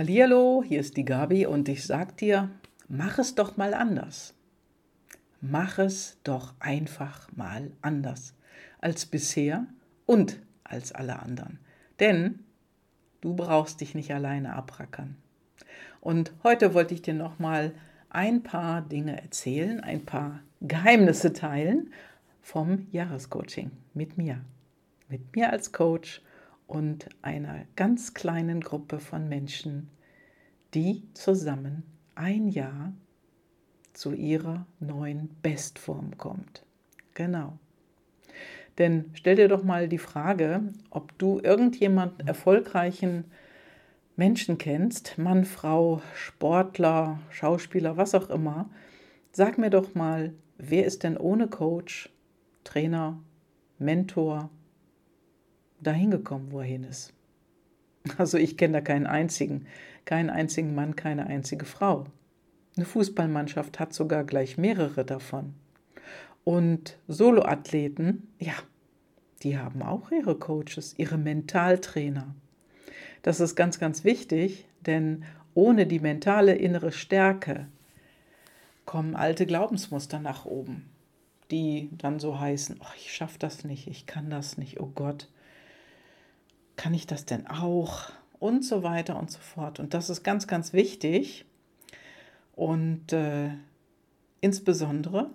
Hallihallo, hier ist die Gabi und ich sag dir, mach es doch mal anders. Mach es doch einfach mal anders als bisher und als alle anderen. Denn du brauchst dich nicht alleine abrackern. Und heute wollte ich dir noch mal ein paar Dinge erzählen, ein paar Geheimnisse teilen vom Jahrescoaching mit mir. Mit mir als Coach und einer ganz kleinen Gruppe von Menschen, die zusammen ein Jahr zu ihrer neuen Bestform kommt. Genau. Denn stell dir doch mal die Frage, ob du irgendjemanden erfolgreichen Menschen kennst, Mann, Frau, Sportler, Schauspieler, was auch immer. Sag mir doch mal, wer ist denn ohne Coach, Trainer, Mentor, dahin gekommen, wo er hin ist. Also ich kenne da keinen einzigen, keinen einzigen Mann, keine einzige Frau. Eine Fußballmannschaft hat sogar gleich mehrere davon. Und Soloathleten, ja, die haben auch ihre Coaches, ihre Mentaltrainer. Das ist ganz, ganz wichtig, denn ohne die mentale innere Stärke kommen alte Glaubensmuster nach oben, die dann so heißen, oh, ich schaffe das nicht, ich kann das nicht, oh Gott, kann ich das denn auch? Und so weiter und so fort. Und das ist ganz, ganz wichtig. Und äh, insbesondere,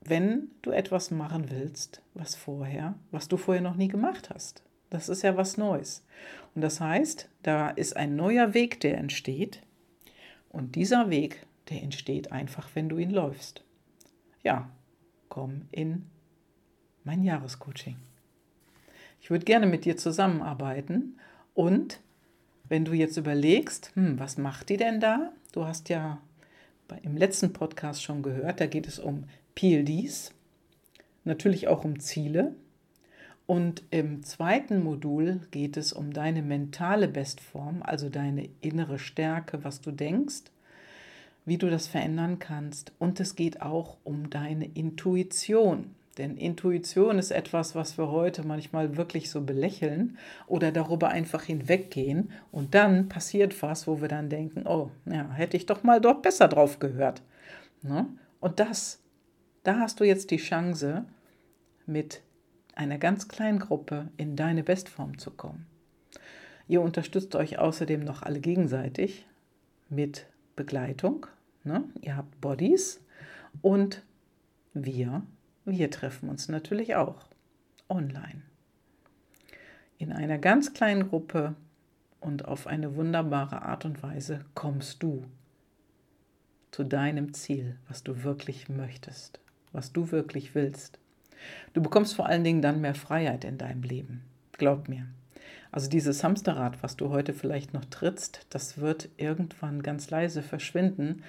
wenn du etwas machen willst, was vorher, was du vorher noch nie gemacht hast. Das ist ja was Neues. Und das heißt, da ist ein neuer Weg, der entsteht. Und dieser Weg, der entsteht einfach, wenn du ihn läufst. Ja, komm in mein Jahrescoaching. Ich würde gerne mit dir zusammenarbeiten. Und wenn du jetzt überlegst, hm, was macht die denn da? Du hast ja im letzten Podcast schon gehört, da geht es um PLDs, natürlich auch um Ziele. Und im zweiten Modul geht es um deine mentale Bestform, also deine innere Stärke, was du denkst, wie du das verändern kannst. Und es geht auch um deine Intuition. Denn Intuition ist etwas, was wir heute manchmal wirklich so belächeln oder darüber einfach hinweggehen. Und dann passiert was, wo wir dann denken, oh, ja, hätte ich doch mal dort besser drauf gehört. Ne? Und das, da hast du jetzt die Chance, mit einer ganz kleinen Gruppe in deine Bestform zu kommen. Ihr unterstützt euch außerdem noch alle gegenseitig mit Begleitung. Ne? Ihr habt Bodies und wir wir treffen uns natürlich auch online. In einer ganz kleinen Gruppe und auf eine wunderbare Art und Weise kommst du zu deinem Ziel, was du wirklich möchtest, was du wirklich willst. Du bekommst vor allen Dingen dann mehr Freiheit in deinem Leben. Glaub mir. Also dieses Hamsterrad, was du heute vielleicht noch trittst, das wird irgendwann ganz leise verschwinden,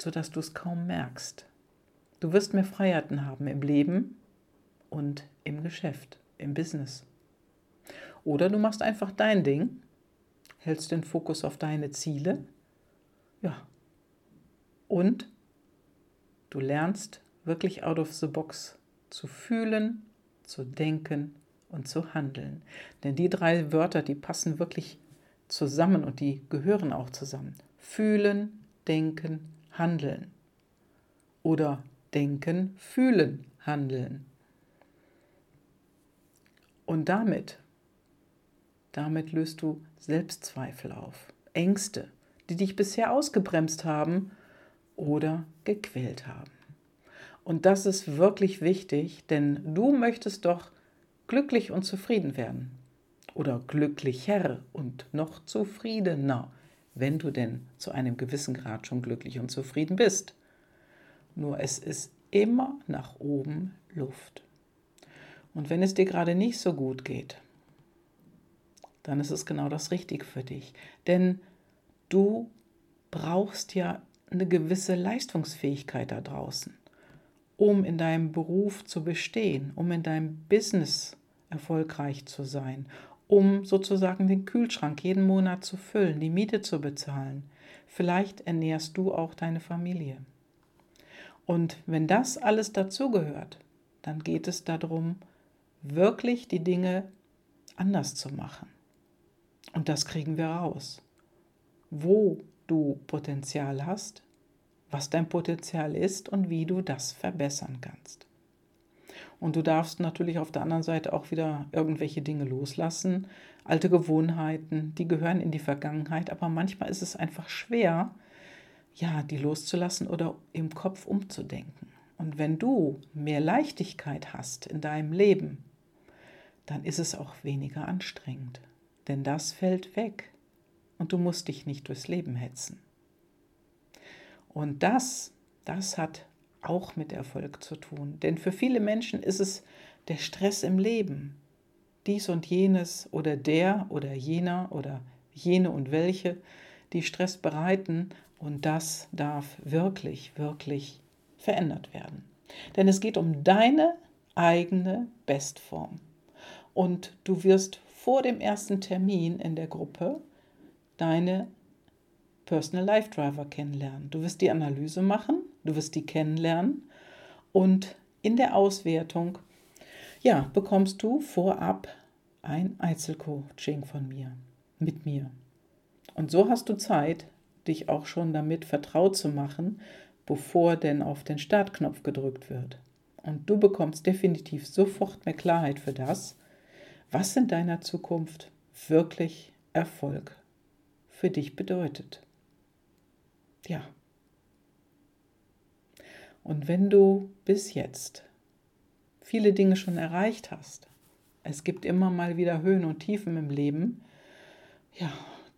sodass du es kaum merkst. Du wirst mehr Freiheiten haben im Leben und im Geschäft, im Business. Oder du machst einfach dein Ding, hältst den Fokus auf deine Ziele, ja. Und du lernst wirklich out of the box zu fühlen, zu denken und zu handeln. Denn die drei Wörter, die passen wirklich zusammen und die gehören auch zusammen. Fühlen, denken, handeln. Oder denken, fühlen, handeln. Und damit, damit löst du Selbstzweifel auf, Ängste, die dich bisher ausgebremst haben oder gequält haben. Und das ist wirklich wichtig, denn du möchtest doch glücklich und zufrieden werden. Oder glücklicher und noch zufriedener, wenn du denn zu einem gewissen Grad schon glücklich und zufrieden bist. Nur es ist immer nach oben Luft. Und wenn es dir gerade nicht so gut geht, dann ist es genau das Richtige für dich. Denn du brauchst ja eine gewisse Leistungsfähigkeit da draußen, um in deinem Beruf zu bestehen, um in deinem Business erfolgreich zu sein, um sozusagen den Kühlschrank jeden Monat zu füllen, die Miete zu bezahlen. Vielleicht ernährst du auch deine Familie. Und wenn das alles dazugehört, dann geht es darum, wirklich die Dinge anders zu machen. Und das kriegen wir raus. wo du Potenzial hast, was dein Potenzial ist und wie du das verbessern kannst. Und du darfst natürlich auf der anderen Seite auch wieder irgendwelche Dinge loslassen, alte Gewohnheiten, die gehören in die Vergangenheit, aber manchmal ist es einfach schwer, ja, die loszulassen oder im Kopf umzudenken. Und wenn du mehr Leichtigkeit hast in deinem Leben, dann ist es auch weniger anstrengend, denn das fällt weg und du musst dich nicht durchs Leben hetzen. Und das, das hat auch mit Erfolg zu tun, denn für viele Menschen ist es der Stress im Leben, dies und jenes oder der oder jener oder jene und welche, die Stress bereiten und das darf wirklich, wirklich verändert werden. Denn es geht um deine eigene Bestform. Und du wirst vor dem ersten Termin in der Gruppe deine Personal Life Driver kennenlernen. Du wirst die Analyse machen, du wirst die kennenlernen und in der Auswertung ja, bekommst du vorab ein Einzelcoaching von mir, mit mir. Und so hast du Zeit, dich auch schon damit vertraut zu machen, bevor denn auf den Startknopf gedrückt wird. Und du bekommst definitiv sofort mehr Klarheit für das, was in deiner Zukunft wirklich Erfolg für dich bedeutet. Ja. Und wenn du bis jetzt viele Dinge schon erreicht hast, es gibt immer mal wieder Höhen und Tiefen im Leben, ja,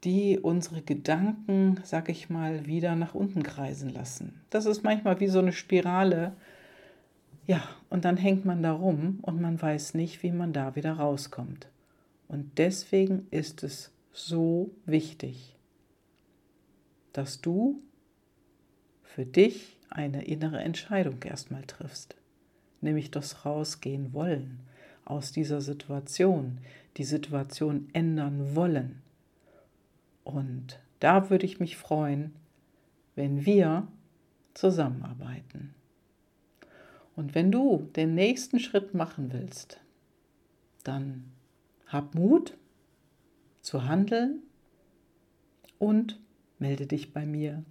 die unsere Gedanken, sag ich mal, wieder nach unten kreisen lassen. Das ist manchmal wie so eine Spirale. Ja, und dann hängt man da rum und man weiß nicht, wie man da wieder rauskommt. Und deswegen ist es so wichtig, dass du für dich eine innere Entscheidung erstmal triffst, nämlich das Rausgehen wollen aus dieser Situation, die Situation ändern wollen. Und da würde ich mich freuen, wenn wir zusammenarbeiten. Und wenn du den nächsten Schritt machen willst, dann hab Mut zu handeln und melde dich bei mir.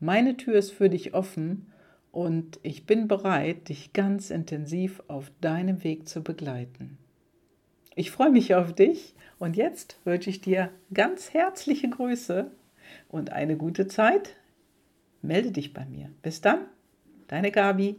Meine Tür ist für dich offen und ich bin bereit, dich ganz intensiv auf deinem Weg zu begleiten. Ich freue mich auf dich und jetzt wünsche ich dir ganz herzliche Grüße und eine gute Zeit. Melde dich bei mir. Bis dann, deine Gabi.